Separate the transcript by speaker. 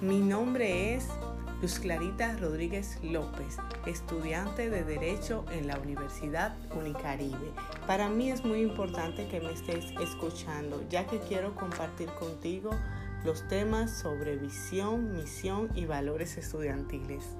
Speaker 1: Mi nombre es Luz Clarita Rodríguez López, estudiante de Derecho en la Universidad Unicaribe. Para mí es muy importante que me estés escuchando, ya que quiero compartir contigo los temas sobre visión, misión y valores estudiantiles.